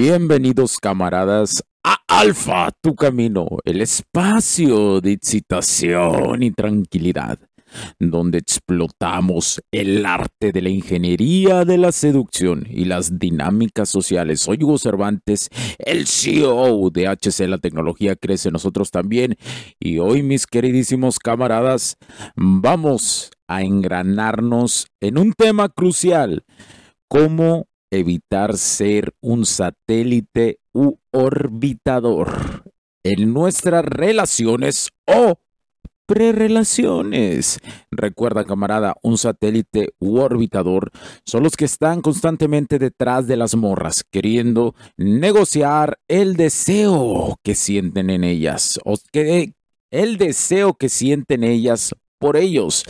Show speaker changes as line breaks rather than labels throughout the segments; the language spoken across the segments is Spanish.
Bienvenidos camaradas a Alfa, tu camino, el espacio de excitación y tranquilidad, donde explotamos el arte de la ingeniería de la seducción y las dinámicas sociales. Soy Hugo Cervantes, el CEO de HC La Tecnología Crece Nosotros también. Y hoy, mis queridísimos camaradas, vamos a engranarnos en un tema crucial, cómo evitar ser un satélite u orbitador en nuestras relaciones o prerelaciones. Recuerda, camarada, un satélite u orbitador son los que están constantemente detrás de las morras, queriendo negociar el deseo que sienten en ellas, o que el deseo que sienten ellas por ellos.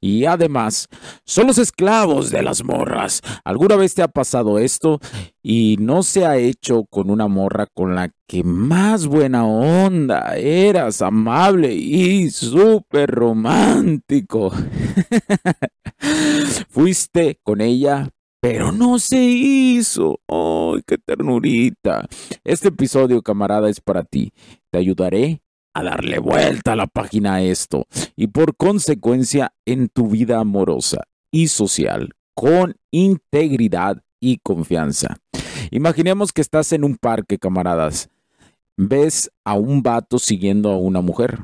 Y además, son los esclavos de las morras. ¿Alguna vez te ha pasado esto? Y no se ha hecho con una morra con la que más buena onda, eras amable y súper romántico. Fuiste con ella, pero no se hizo. ¡Ay, qué ternurita! Este episodio, camarada, es para ti. Te ayudaré a darle vuelta a la página a esto y por consecuencia en tu vida amorosa y social con integridad y confianza. Imaginemos que estás en un parque, camaradas. Ves a un vato siguiendo a una mujer.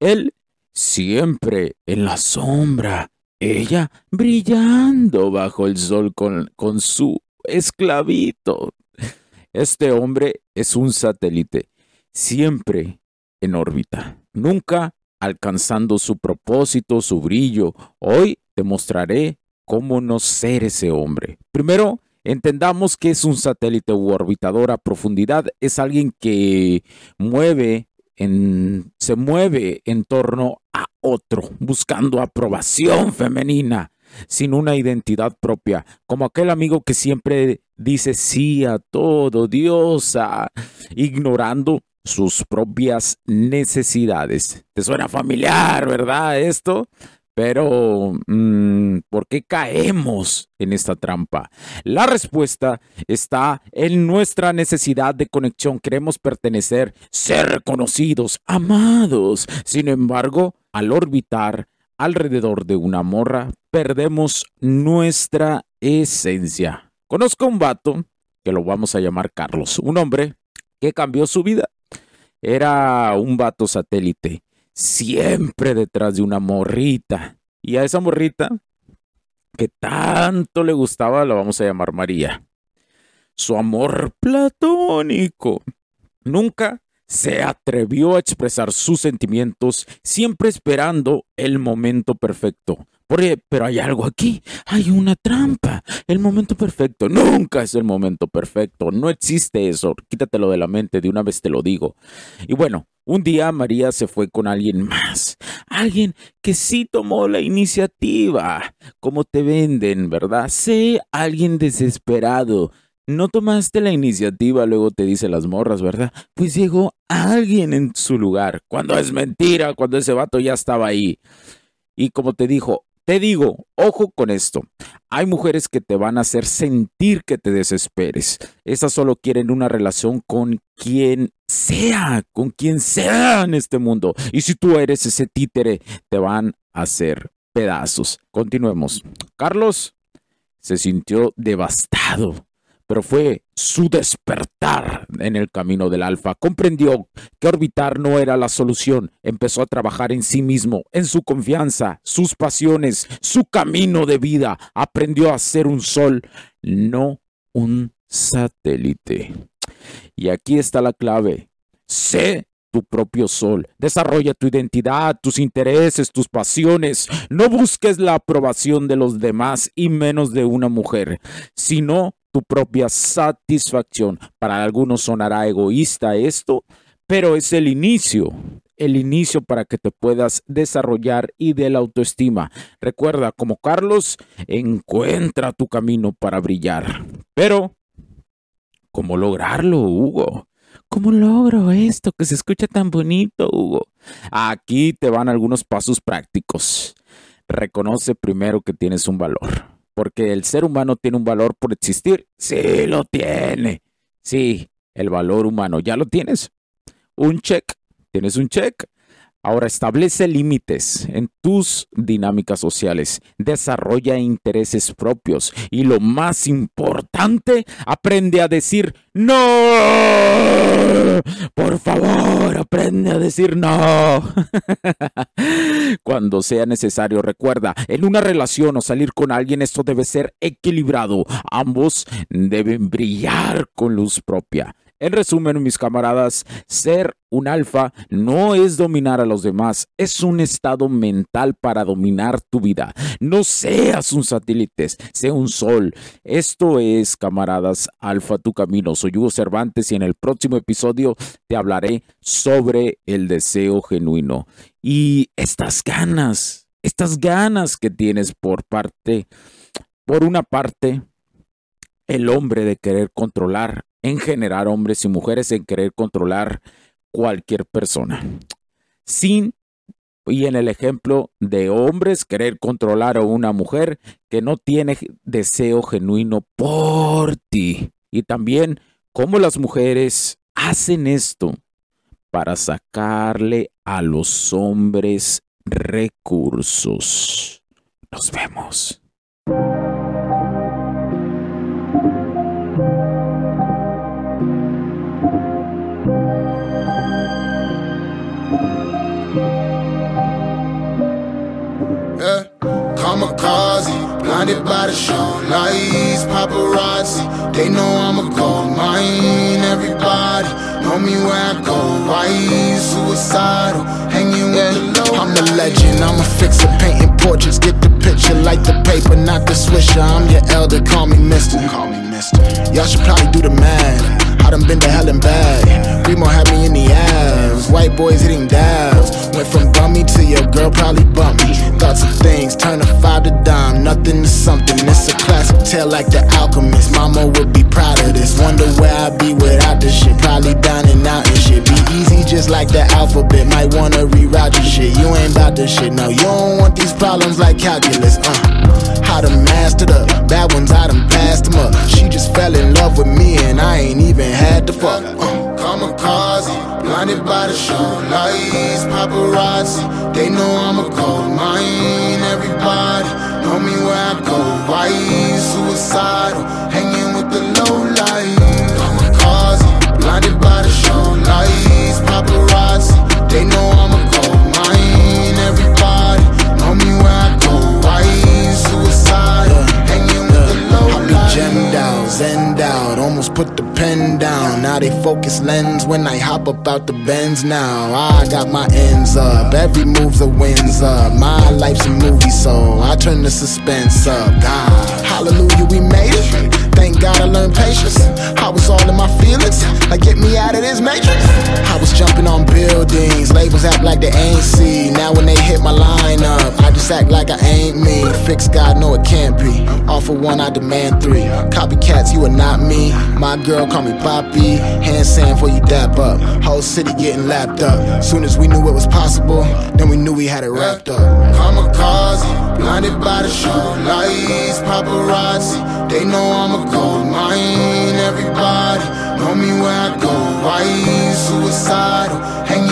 Él siempre en la sombra. Ella brillando bajo el sol con, con su esclavito. Este hombre es un satélite. Siempre en órbita, nunca alcanzando su propósito, su brillo. Hoy te mostraré cómo no ser ese hombre. Primero, entendamos que es un satélite u orbitador a profundidad. Es alguien que mueve en, se mueve en torno a otro, buscando aprobación femenina, sin una identidad propia, como aquel amigo que siempre dice sí a todo, diosa, ignorando sus propias necesidades. ¿Te suena familiar, verdad? Esto. Pero, mm, ¿por qué caemos en esta trampa? La respuesta está en nuestra necesidad de conexión. Queremos pertenecer, ser reconocidos, amados. Sin embargo, al orbitar alrededor de una morra, perdemos nuestra esencia. Conozco un vato, que lo vamos a llamar Carlos, un hombre que cambió su vida era un vato satélite, siempre detrás de una morrita. Y a esa morrita, que tanto le gustaba, la vamos a llamar María. Su amor platónico. Nunca se atrevió a expresar sus sentimientos, siempre esperando el momento perfecto. Pero hay algo aquí, hay una trampa. El momento perfecto nunca es el momento perfecto, no existe eso. Quítatelo de la mente, de una vez te lo digo. Y bueno, un día María se fue con alguien más, alguien que sí tomó la iniciativa, como te venden, ¿verdad? Sé alguien desesperado, No tomaste la iniciativa, luego te dice las morras, ¿verdad? Pues llegó alguien en su lugar. Cuando es mentira, cuando ese vato ya estaba ahí. Y como te dijo, te digo, ojo con esto. Hay mujeres que te van a hacer sentir que te desesperes. Esas solo quieren una relación con quien sea, con quien sea en este mundo. Y si tú eres ese títere, te van a hacer pedazos. Continuemos. Carlos se sintió devastado pero fue su despertar en el camino del alfa. Comprendió que orbitar no era la solución. Empezó a trabajar en sí mismo, en su confianza, sus pasiones, su camino de vida. Aprendió a ser un sol, no un satélite. Y aquí está la clave. Sé tu propio sol. Desarrolla tu identidad, tus intereses, tus pasiones. No busques la aprobación de los demás y menos de una mujer, sino tu propia satisfacción. Para algunos sonará egoísta esto, pero es el inicio, el inicio para que te puedas desarrollar y de la autoestima. Recuerda, como Carlos, encuentra tu camino para brillar. Pero, ¿cómo lograrlo, Hugo? ¿Cómo logro esto que se escucha tan bonito, Hugo? Aquí te van algunos pasos prácticos. Reconoce primero que tienes un valor. Porque el ser humano tiene un valor por existir. Sí, lo tiene. Sí, el valor humano. ¿Ya lo tienes? Un check. ¿Tienes un check? Ahora establece límites en tus dinámicas sociales, desarrolla intereses propios y lo más importante, aprende a decir no. Por favor, aprende a decir no. Cuando sea necesario, recuerda, en una relación o salir con alguien esto debe ser equilibrado. Ambos deben brillar con luz propia. En resumen, mis camaradas, ser un alfa no es dominar a los demás, es un estado mental para dominar tu vida. No seas un satélite, sea un sol. Esto es, camaradas, alfa tu camino. Soy Hugo Cervantes y en el próximo episodio te hablaré sobre el deseo genuino y estas ganas, estas ganas que tienes por parte, por una parte, el hombre de querer controlar en generar hombres y mujeres en querer controlar cualquier persona. Sin, y en el ejemplo de hombres, querer controlar a una mujer que no tiene deseo genuino por ti. Y también cómo las mujeres hacen esto para sacarle a los hombres recursos. Nos vemos.
Kamikaze, blinded by the show lights, paparazzi. They know I'm a gold mine. Everybody know me where I go. Why suicidal? Hanging with the low. I'm a legend. I'm a fixer, painting portraits. Get the picture, like the paper, not the swisher. I'm your elder. Call me Mister. Call me Mister. Y'all should probably do the math. Done been to hell and back. Remo had me in the ass. White boys hitting dabs. Went from bummy to your girl probably bummy. Thoughts of things, turn a five to dime. Nothing to something. It's a classic tale like the alchemist. Mama would be proud of this. Wonder where I'd be without this shit. Probably dining out and shit. Be easy just like the alphabet. Might wanna reroute your shit. You ain't about this shit. No, you don't want these problems like calculus. Uh, how to master the bad ones, I done passed them up. She just fell in love with me and I ain't to fuck. Uh, kamikaze, blinded by the show lights, paparazzi. They know I'm a gold mine. Everybody know me where I go. Why suicidal, Now they focus lens when I hop up out the bends now. I got my ends up, every move's a wins up. My life's a movie, so I turn the suspense up. God, hallelujah, we made it. Thank God I learned patience. I was all in my feelings, like get me out of this matrix. I was jumping buildings. Labels act like they ain't see. Now when they hit my lineup, I just act like I ain't me. Fix God, no it can't be. Offer one, I demand three. Copycats, you are not me. My girl call me Poppy. Hand sand for you dap up. Whole city getting lapped up. Soon as we knew it was possible, then we knew we had it wrapped up. Kamikaze, blinded by the show lights, paparazzi. They know I'm a gold mine. Everybody know me where I go. Why suicidal? Hanging